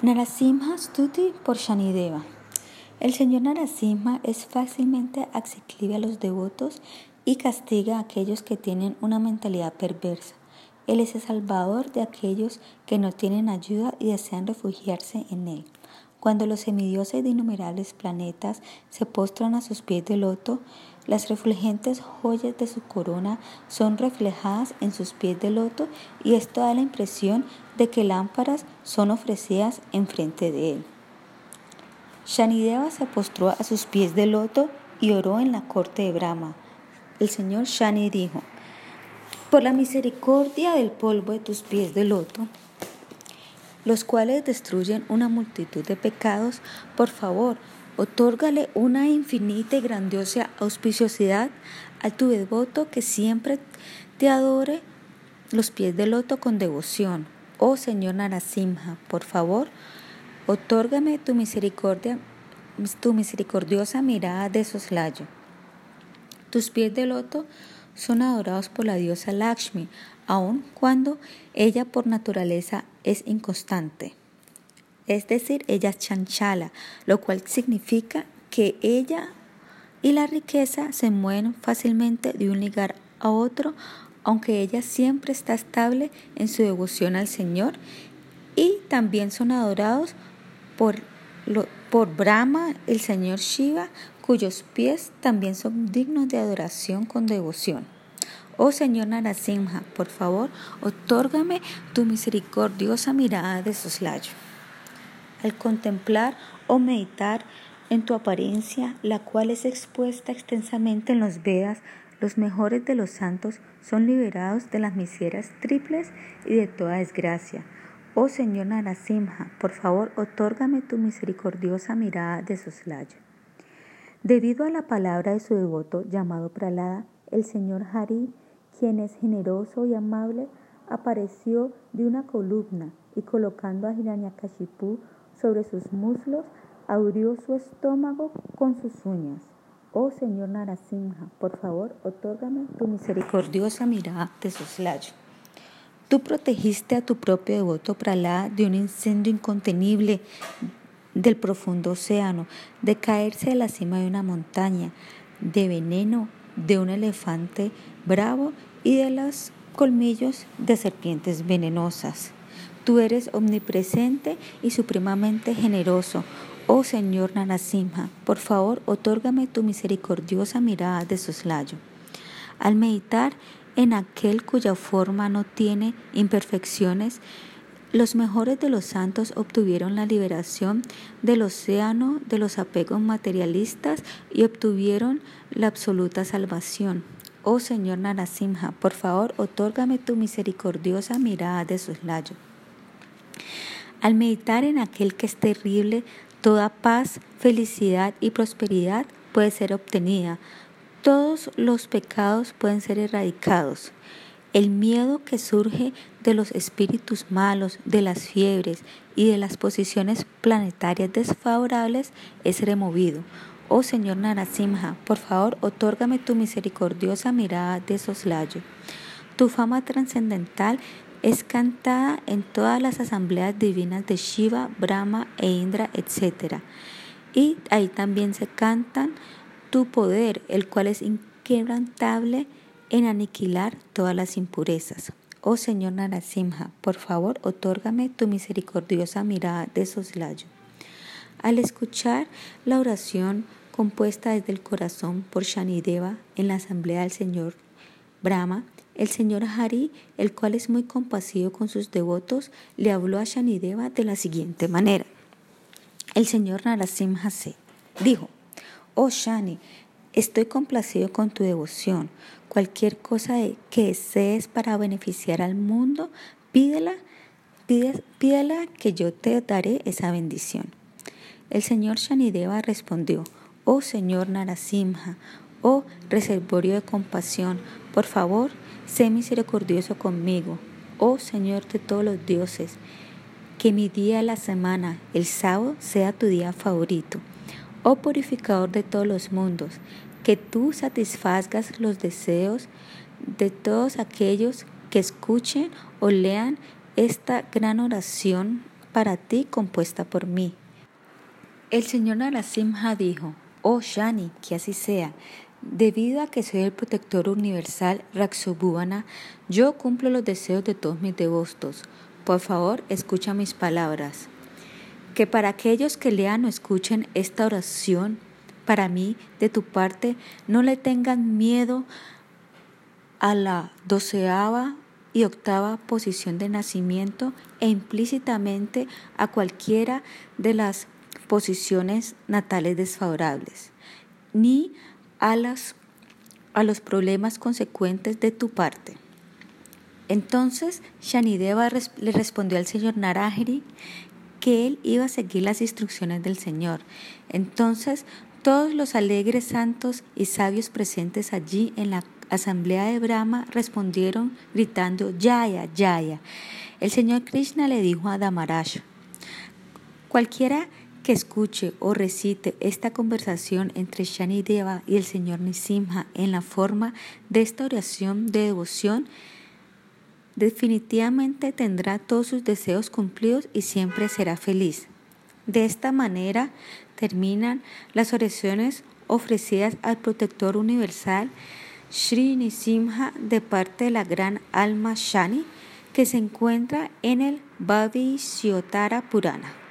Narasimha Stuti por Shanideva. El señor Narasimha es fácilmente accesible a los devotos y castiga a aquellos que tienen una mentalidad perversa. Él es el salvador de aquellos que no tienen ayuda y desean refugiarse en él. Cuando los semidioses de innumerables planetas se postran a sus pies de loto, las refulgentes joyas de su corona son reflejadas en sus pies de loto y esto da la impresión de que lámparas son ofrecidas enfrente de él. Shanideva se postró a sus pies de loto y oró en la corte de Brahma. El señor Shani dijo, por la misericordia del polvo de tus pies de loto, los cuales destruyen una multitud de pecados, por favor, otórgale una infinita y grandiosa auspiciosidad a tu devoto que siempre te adore los pies de loto con devoción. Oh Señor Narasimha, por favor, otórgame tu misericordia, tu misericordiosa mirada de soslayo. Tus pies de loto son adorados por la diosa Lakshmi, aun cuando ella por naturaleza es inconstante. Es decir, ella es chanchala, lo cual significa que ella y la riqueza se mueven fácilmente de un lugar a otro, aunque ella siempre está estable en su devoción al Señor y también son adorados por, por Brahma, el Señor Shiva, cuyos pies también son dignos de adoración con devoción. Oh Señor Narasimha, por favor, otórgame tu misericordiosa mirada de soslayo. Al contemplar o meditar en tu apariencia, la cual es expuesta extensamente en los Vedas, los mejores de los santos son liberados de las miserias triples y de toda desgracia. Oh Señor Narasimha, por favor, otórgame tu misericordiosa mirada de soslayo. Debido a la palabra de su devoto llamado Pralada, el señor Hari, quien es generoso y amable, apareció de una columna y colocando a Hiranyakashipu sobre sus muslos, abrió su estómago con sus uñas. Oh Señor Narasimha, por favor, otórgame tu misericordiosa mirada de soslayo. Tú protegiste a tu propio devoto Pralada de un incendio incontenible del profundo océano, de caerse de la cima de una montaña, de veneno de un elefante bravo y de los colmillos de serpientes venenosas. Tú eres omnipresente y supremamente generoso. Oh Señor Narasimha, por favor, otórgame tu misericordiosa mirada de soslayo. Al meditar en aquel cuya forma no tiene imperfecciones, los mejores de los santos obtuvieron la liberación del océano de los apegos materialistas y obtuvieron la absoluta salvación. Oh Señor Narasimha, por favor, otórgame tu misericordiosa mirada de soslayo. Al meditar en aquel que es terrible, toda paz, felicidad y prosperidad puede ser obtenida. Todos los pecados pueden ser erradicados. El miedo que surge de los espíritus malos, de las fiebres y de las posiciones planetarias desfavorables es removido. Oh Señor Narasimha, por favor, otórgame tu misericordiosa mirada de soslayo. Tu fama trascendental es cantada en todas las asambleas divinas de Shiva, Brahma e Indra, etc. Y ahí también se cantan tu poder, el cual es inquebrantable en aniquilar todas las impurezas. Oh Señor Narasimha, por favor, otórgame tu misericordiosa mirada de soslayo. Al escuchar la oración compuesta desde el corazón por Shanideva en la asamblea del Señor Brahma, el señor Hari, el cual es muy compasivo con sus devotos, le habló a Shanideva de la siguiente manera. El señor Narasimha se dijo, Oh Shani, estoy complacido con tu devoción. Cualquier cosa que desees para beneficiar al mundo, pídela, pídela que yo te daré esa bendición. El señor Shanideva respondió, Oh Señor Narasimha, oh reservorio de compasión, por favor, sé misericordioso conmigo. Oh Señor de todos los dioses, que mi día de la semana, el sábado, sea tu día favorito. Oh purificador de todos los mundos, que tú satisfagas los deseos de todos aquellos que escuchen o lean esta gran oración para ti compuesta por mí. El señor Narasimha dijo, oh Shani, que así sea. Debido a que soy el protector universal Raksobhuvana, yo cumplo los deseos de todos mis devotos. Por favor, escucha mis palabras. Que para aquellos que lean o escuchen esta oración, para mí, de tu parte, no le tengan miedo a la doceava y octava posición de nacimiento e implícitamente a cualquiera de las posiciones natales desfavorables, ni las, a los problemas consecuentes de tu parte. Entonces Shanideva le respondió al señor Narahiri que él iba a seguir las instrucciones del Señor. Entonces todos los alegres santos y sabios presentes allí en la asamblea de Brahma respondieron gritando Yaya, Yaya. El señor Krishna le dijo a Damaraj, cualquiera que escuche o recite esta conversación entre Deva y el señor Nisimha en la forma de esta oración de devoción, definitivamente tendrá todos sus deseos cumplidos y siempre será feliz. De esta manera terminan las oraciones ofrecidas al protector universal Sri Nisimha de parte de la gran alma Shani que se encuentra en el Bhavishyotara Purana.